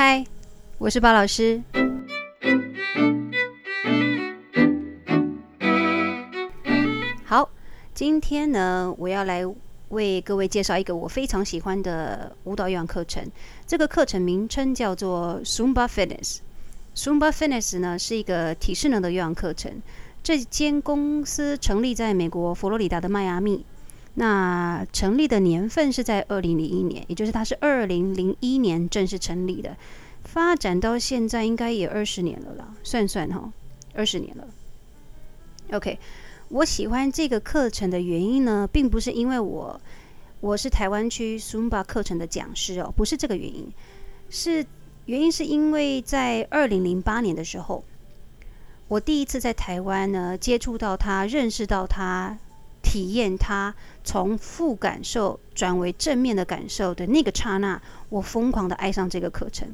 嗨，我是包老师。好，今天呢，我要来为各位介绍一个我非常喜欢的舞蹈有氧课程。这个课程名称叫做 Zumba Fitness。Zumba Fitness 呢是一个体适能的有氧课程。这间公司成立在美国佛罗里达的迈阿密。那成立的年份是在二零零一年，也就是它是二零零一年正式成立的，发展到现在应该也二十年了啦，算算哈，二十年了。OK，我喜欢这个课程的原因呢，并不是因为我我是台湾区 Sumba 课程的讲师哦，不是这个原因，是原因是因为在二零零八年的时候，我第一次在台湾呢接触到他，认识到他。体验它从负感受转为正面的感受的那个刹那，我疯狂的爱上这个课程。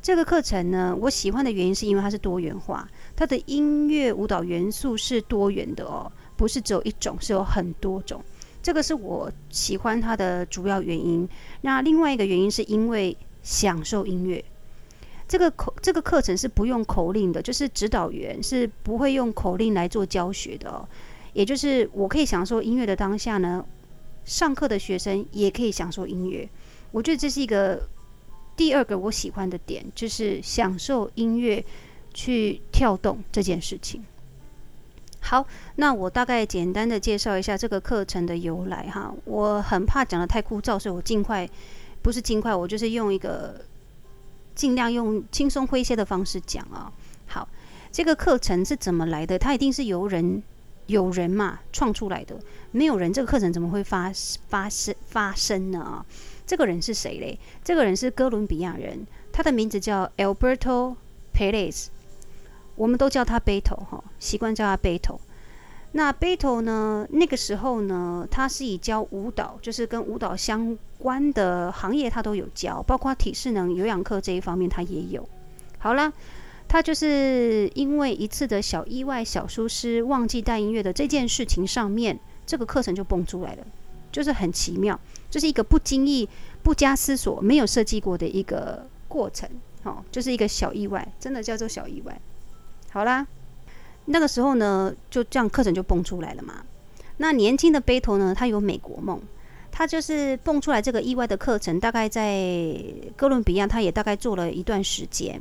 这个课程呢，我喜欢的原因是因为它是多元化，它的音乐舞蹈元素是多元的哦，不是只有一种，是有很多种。这个是我喜欢它的主要原因。那另外一个原因是因为享受音乐。这个口这个课程是不用口令的，就是指导员是不会用口令来做教学的哦。也就是我可以享受音乐的当下呢，上课的学生也可以享受音乐。我觉得这是一个第二个我喜欢的点，就是享受音乐去跳动这件事情。好，那我大概简单的介绍一下这个课程的由来哈。我很怕讲得太枯燥，所以我尽快，不是尽快，我就是用一个尽量用轻松诙谐的方式讲啊。好，这个课程是怎么来的？它一定是由人。有人嘛创出来的，没有人这个课程怎么会发发生发生呢？啊，这个人是谁嘞？这个人是哥伦比亚人，他的名字叫 Alberto Perez，我们都叫他 Beto 哈，习惯叫他 Beto。那 Beto 呢？那个时候呢，他是以教舞蹈，就是跟舞蹈相关的行业他都有教，包括体适能、有氧课这一方面他也有。好了。他就是因为一次的小意外、小疏失，忘记带音乐的这件事情上面，这个课程就蹦出来了，就是很奇妙，就是一个不经意、不加思索、没有设计过的一个过程，哦，就是一个小意外，真的叫做小意外。好啦，那个时候呢，就这样课程就蹦出来了嘛。那年轻的贝头呢，他有美国梦，他就是蹦出来这个意外的课程，大概在哥伦比亚，他也大概做了一段时间。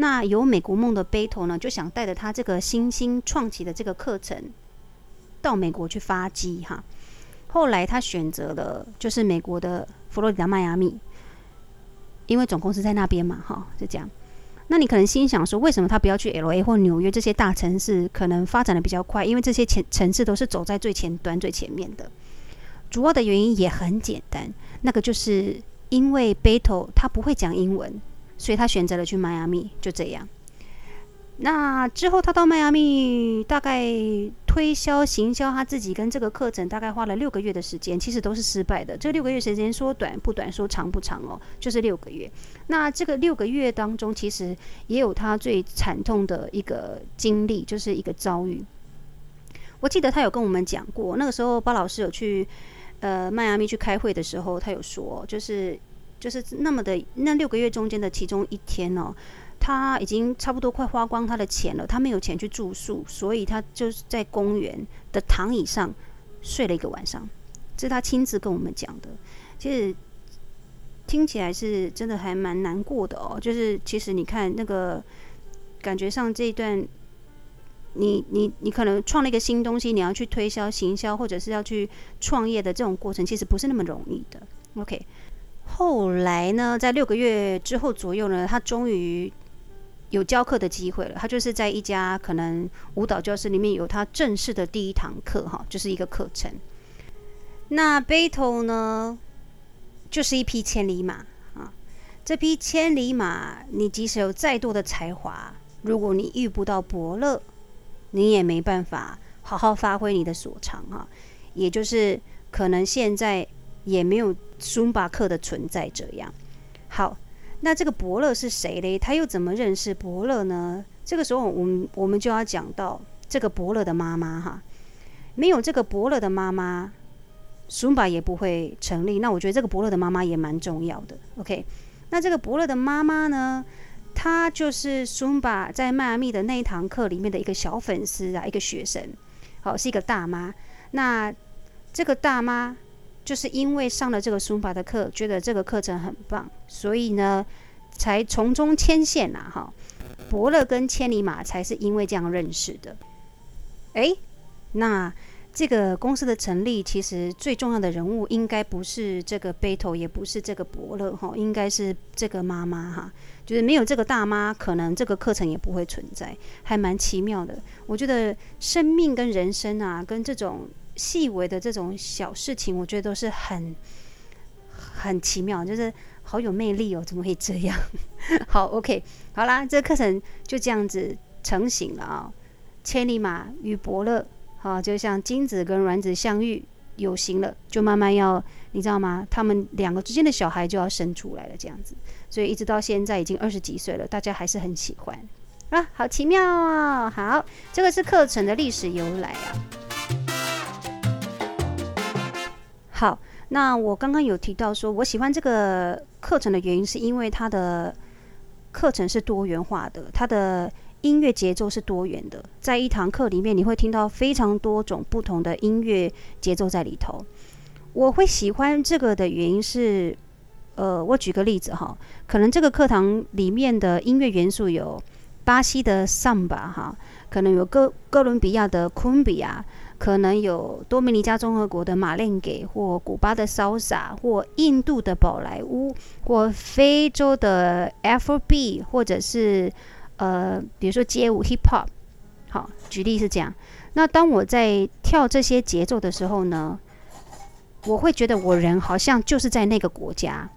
那有美国梦的贝托呢，就想带着他这个新兴创起的这个课程到美国去发迹哈。后来他选择了就是美国的佛罗里达迈阿密，因为总公司在那边嘛哈，就这样。那你可能心想说，为什么他不要去 LA 或纽约这些大城市，可能发展的比较快？因为这些前城市都是走在最前端、最前面的。主要的原因也很简单，那个就是因为贝托他不会讲英文。所以他选择了去迈阿密，就这样。那之后他到迈阿密，大概推销行销他自己跟这个课程，大概花了六个月的时间，其实都是失败的。这六个月时间说短不短，说长不长哦，就是六个月。那这个六个月当中，其实也有他最惨痛的一个经历，就是一个遭遇。我记得他有跟我们讲过，那个时候包老师有去呃迈阿密去开会的时候，他有说，就是。就是那么的那六个月中间的其中一天哦，他已经差不多快花光他的钱了，他没有钱去住宿，所以他就是在公园的躺椅上睡了一个晚上。这是他亲自跟我们讲的。其实听起来是真的还蛮难过的哦。就是其实你看那个感觉上这一段，你你你可能创了一个新东西，你要去推销、行销，或者是要去创业的这种过程，其实不是那么容易的。OK。后来呢，在六个月之后左右呢，他终于有教课的机会了。他就是在一家可能舞蹈教室里面有他正式的第一堂课，哈，就是一个课程。那贝托呢，就是一匹千里马啊。这匹千里马，你即使有再多的才华，如果你遇不到伯乐，你也没办法好好发挥你的所长啊。也就是可能现在。也没有苏巴克的存在。这样好，那这个伯乐是谁嘞？他又怎么认识伯乐呢？这个时候，我们我们就要讲到这个伯乐的妈妈哈。没有这个伯乐的妈妈苏巴也不会成立。那我觉得这个伯乐的妈妈也蛮重要的。OK，那这个伯乐的妈妈呢，她就是苏巴在迈阿密的那一堂课里面的一个小粉丝啊，一个学生，好，是一个大妈。那这个大妈就是因为上了这个书法的课，觉得这个课程很棒，所以呢，才从中牵线呐，哈。伯乐跟千里马才是因为这样认识的。诶，那这个公司的成立，其实最重要的人物应该不是这个背头也不是这个伯乐哈，应该是这个妈妈哈。就是没有这个大妈，可能这个课程也不会存在，还蛮奇妙的。我觉得生命跟人生啊，跟这种细微的这种小事情，我觉得都是很很奇妙，就是。好有魅力哦！怎么会这样？好，OK，好啦，这个课程就这样子成型了啊、千里马与伯乐，好、就像精子跟卵子相遇有形了，就慢慢要，你知道吗？他们两个之间的小孩就要生出来了，这样子。所以一直到现在已经二十几岁了，大家还是很喜欢啊，好奇妙啊、哦！好，这个是课程的历史由来啊。好。那我刚刚有提到说，我喜欢这个课程的原因，是因为它的课程是多元化的，它的音乐节奏是多元的，在一堂课里面，你会听到非常多种不同的音乐节奏在里头。我会喜欢这个的原因是，呃，我举个例子哈，可能这个课堂里面的音乐元素有巴西的桑巴哈，可能有哥哥伦比亚的昆比亚。可能有多米尼加共和国的马连给，或古巴的萨萨，或印度的宝莱坞，或非洲的 FOB 或者是呃，比如说街舞 Hip Hop。好，举例是这样。那当我在跳这些节奏的时候呢，我会觉得我人好像就是在那个国家，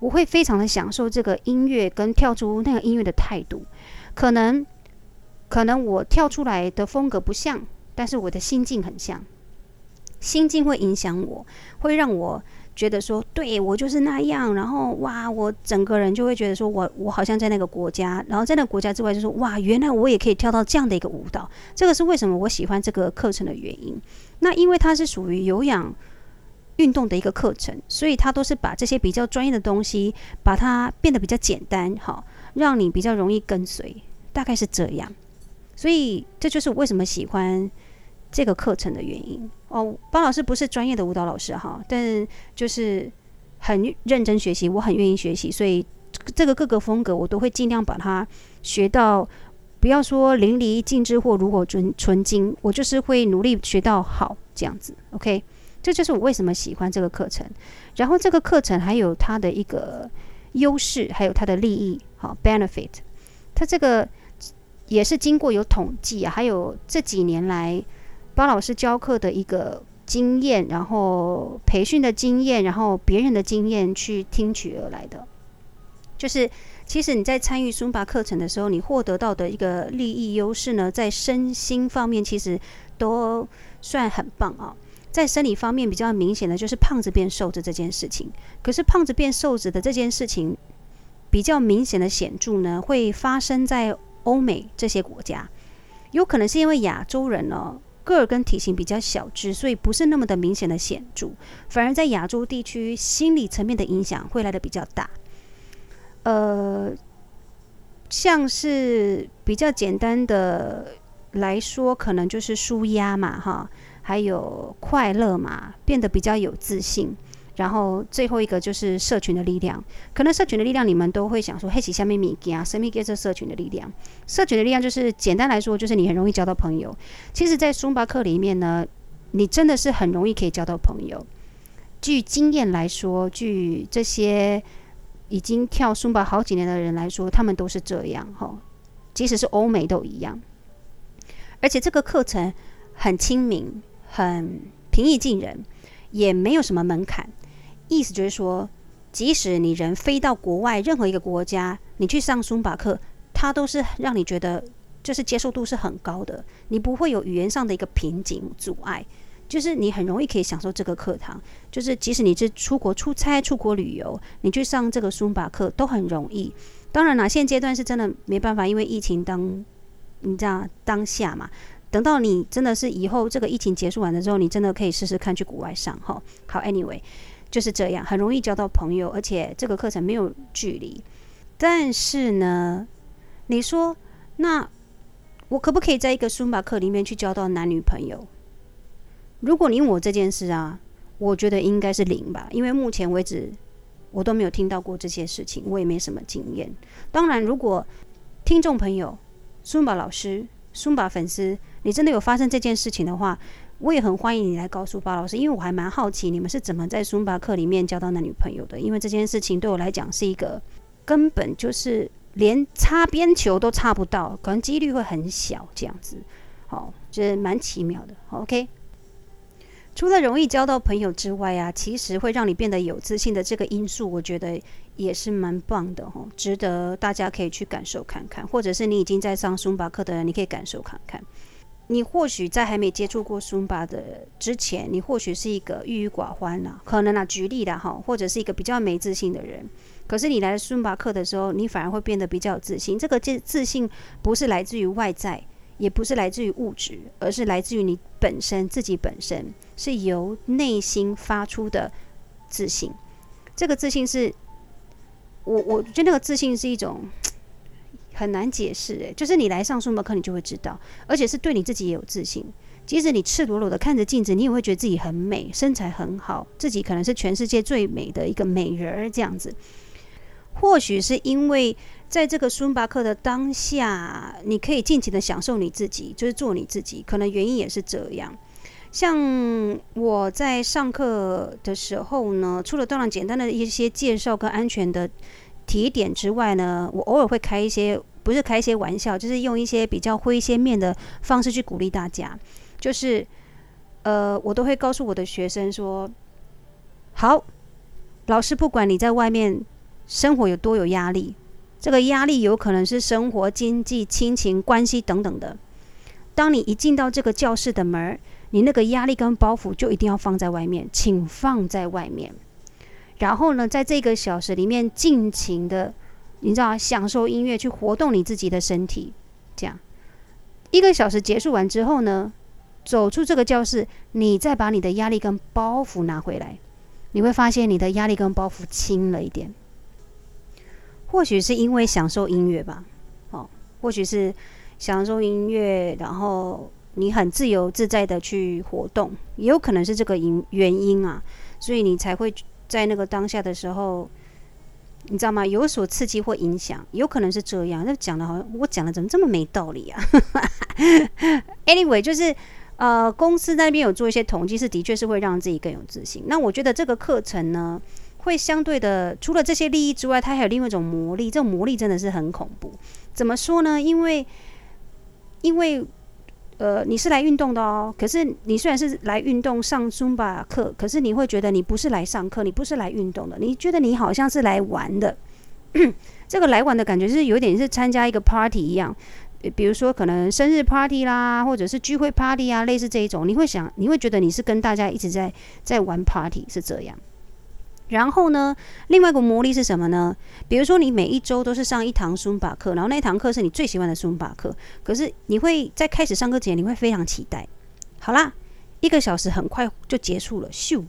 我会非常的享受这个音乐跟跳出那个音乐的态度。可能，可能我跳出来的风格不像。但是我的心境很像，心境会影响我，会让我觉得说，对，我就是那样。然后哇，我整个人就会觉得说我我好像在那个国家，然后在那个国家之外就说哇，原来我也可以跳到这样的一个舞蹈。这个是为什么我喜欢这个课程的原因。那因为它是属于有氧运动的一个课程，所以它都是把这些比较专业的东西，把它变得比较简单，好，让你比较容易跟随，大概是这样。所以这就是我为什么喜欢。这个课程的原因哦，包老师不是专业的舞蹈老师哈，但就是很认真学习，我很愿意学习，所以这个各个风格我都会尽量把它学到，不要说淋漓尽致或炉火纯纯青，我就是会努力学到好这样子。OK，这就是我为什么喜欢这个课程。然后这个课程还有它的一个优势，还有它的利益，好 benefit，它这个也是经过有统计啊，还有这几年来。巴老师教课的一个经验，然后培训的经验，然后别人的经验去听取而来的，就是其实你在参与 Zumba 课程的时候，你获得到的一个利益优势呢，在身心方面其实都算很棒啊。在生理方面比较明显的就是胖子变瘦子这件事情，可是胖子变瘦子的这件事情比较明显的显著呢，会发生在欧美这些国家，有可能是因为亚洲人呢。个儿跟体型比较小只，所以不是那么的明显的显著，反而在亚洲地区，心理层面的影响会来的比较大。呃，像是比较简单的来说，可能就是舒压嘛，哈，还有快乐嘛，变得比较有自信。然后最后一个就是社群的力量，可能社群的力量你们都会想说，嘿，是什么物件啊？什么叫做社群的力量？社群的力量就是简单来说，就是你很容易交到朋友。其实，在松巴克里面呢，你真的是很容易可以交到朋友。据经验来说，据这些已经跳松巴好几年的人来说，他们都是这样哈。即使是欧美都一样，而且这个课程很亲民，很平易近人，也没有什么门槛。意思就是说，即使你人飞到国外任何一个国家，你去上松巴课，它都是让你觉得就是接受度是很高的，你不会有语言上的一个瓶颈阻碍，就是你很容易可以享受这个课堂。就是即使你是出国出差、出国旅游，你去上这个松巴课都很容易。当然啦，现阶段是真的没办法，因为疫情当你知道当下嘛。等到你真的是以后这个疫情结束完了之后，你真的可以试试看去国外上哈。好，Anyway。就是这样，很容易交到朋友，而且这个课程没有距离。但是呢，你说那我可不可以在一个孙巴课里面去交到男女朋友？如果你问我这件事啊，我觉得应该是零吧，因为目前为止我都没有听到过这些事情，我也没什么经验。当然，如果听众朋友、孙巴老师、孙巴粉丝，你真的有发生这件事情的话，我也很欢迎你来告诉巴老师，因为我还蛮好奇你们是怎么在孙巴课里面交到男女朋友的，因为这件事情对我来讲是一个。根本就是连擦边球都擦不到，可能几率会很小，这样子，好，就是蛮奇妙的。OK，除了容易交到朋友之外啊，其实会让你变得有自信的这个因素，我觉得也是蛮棒的哦，值得大家可以去感受看看，或者是你已经在上孙巴课的人，你可以感受看看。你或许在还没接触过孙巴的之前，你或许是一个郁郁寡欢呐，可能啊，举例的哈，或者是一个比较没自信的人。可是你来孙巴课的时候，你反而会变得比较自信。这个自自信不是来自于外在，也不是来自于物质，而是来自于你本身自己本身是由内心发出的自信。这个自信是，我我觉得那个自信是一种。很难解释诶，就是你来上孙巴课，你就会知道，而且是对你自己也有自信。即使你赤裸裸的看着镜子，你也会觉得自己很美，身材很好，自己可能是全世界最美的一个美人儿这样子。或许是因为在这个孙巴克的当下，你可以尽情的享受你自己，就是做你自己。可能原因也是这样。像我在上课的时候呢，除了当然简单的一些介绍跟安全的。提点之外呢，我偶尔会开一些，不是开一些玩笑，就是用一些比较诙谐面的方式去鼓励大家。就是，呃，我都会告诉我的学生说：“好，老师不管你在外面生活有多有压力，这个压力有可能是生活、经济、亲情关系等等的。当你一进到这个教室的门，你那个压力跟包袱就一定要放在外面，请放在外面。”然后呢，在这个小时里面尽情的，你知道，享受音乐，去活动你自己的身体。这样，一个小时结束完之后呢，走出这个教室，你再把你的压力跟包袱拿回来，你会发现你的压力跟包袱轻了一点。或许是因为享受音乐吧，哦，或许是享受音乐，然后你很自由自在的去活动，也有可能是这个因原因啊，所以你才会。在那个当下的时候，你知道吗？有所刺激或影响，有可能是这样。那讲的好像我讲的怎么这么没道理啊？Anyway，就是呃，公司那边有做一些统计，是的确是会让自己更有自信。那我觉得这个课程呢，会相对的，除了这些利益之外，它还有另外一种魔力。这种魔力真的是很恐怖。怎么说呢？因为，因为。呃，你是来运动的哦。可是你虽然是来运动上孙巴课，可是你会觉得你不是来上课，你不是来运动的，你觉得你好像是来玩的。这个来玩的感觉是有点是参加一个 party 一样，比如说可能生日 party 啦，或者是聚会 party 啊，类似这一种，你会想，你会觉得你是跟大家一直在在玩 party 是这样。然后呢，另外一个魔力是什么呢？比如说，你每一周都是上一堂孙巴课，然后那堂课是你最喜欢的孙巴课，可是你会在开始上课前，你会非常期待。好啦，一个小时很快就结束了，咻！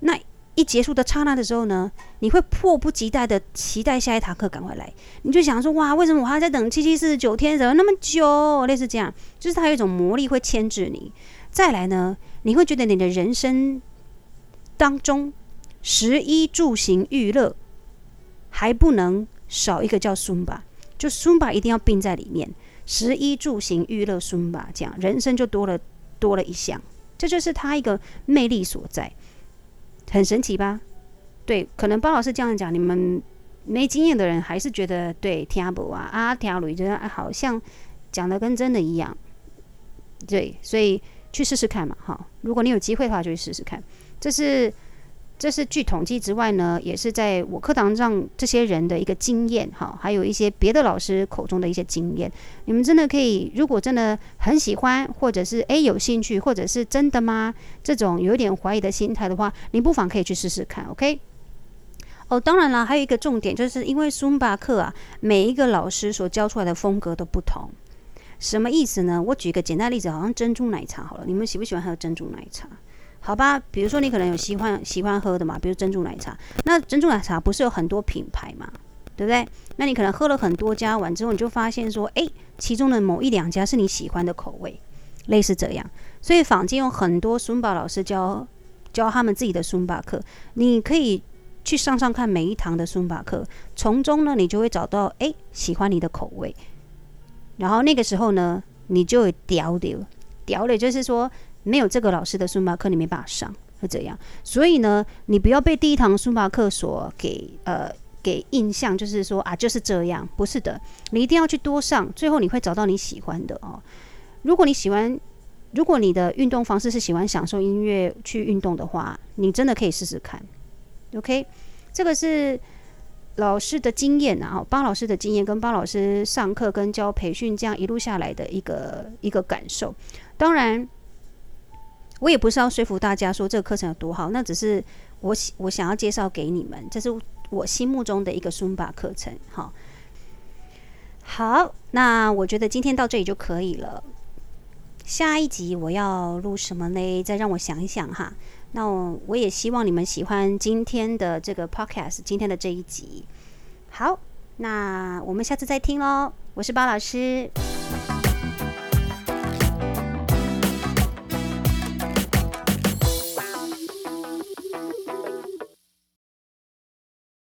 那一结束的刹那的时候呢，你会迫不及待的期待下一堂课赶快来。你就想说，哇，为什么我还在等七七四十九天，怎么那么久？类似这样，就是它有一种魔力会牵制你。再来呢，你会觉得你的人生当中。食衣住行娱乐还不能少一个叫孙吧，就孙吧一定要并在里面。食衣住行娱乐孙吧，这样人生就多了多了一项，这就是他一个魅力所在，很神奇吧？对，可能包老师这样讲，你们没经验的人还是觉得对听不啊啊听不觉得好像讲的跟真的一样。对，所以去试试看嘛，哈！如果你有机会的话，就去试试看，这是。这是据统计之外呢，也是在我课堂上这些人的一个经验哈，还有一些别的老师口中的一些经验。你们真的可以，如果真的很喜欢，或者是诶有兴趣，或者是真的吗？这种有点怀疑的心态的话，你不妨可以去试试看，OK？哦，当然了，还有一个重点，就是因为孙巴课啊，每一个老师所教出来的风格都不同。什么意思呢？我举一个简单例子，好像珍珠奶茶好了，你们喜不喜欢喝珍珠奶茶？好吧，比如说你可能有喜欢喜欢喝的嘛，比如珍珠奶茶。那珍珠奶茶不是有很多品牌嘛，对不对？那你可能喝了很多家完之后，你就发现说，诶，其中的某一两家是你喜欢的口味，类似这样。所以坊间有很多 Zumba 老师教教他们自己的 Zumba 课，你可以去上上看每一堂的 Zumba 课，从中呢，你就会找到诶喜欢你的口味。然后那个时候呢，你就会调的，屌的，就是说。没有这个老师的书法课，你没办法上，会这样。所以呢，你不要被第一堂书法课所给呃给印象，就是说啊就是这样，不是的。你一定要去多上，最后你会找到你喜欢的哦。如果你喜欢，如果你的运动方式是喜欢享受音乐去运动的话，你真的可以试试看。OK，这个是老师的经验啊，帮老师的经验跟帮老师上课跟教培训这样一路下来的一个一个感受。当然。我也不是要说服大家说这个课程有多好，那只是我我想要介绍给你们，这是我心目中的一个苏巴课程。好，好，那我觉得今天到这里就可以了。下一集我要录什么呢？再让我想一想哈。那我，我也希望你们喜欢今天的这个 Podcast，今天的这一集。好，那我们下次再听喽。我是包老师。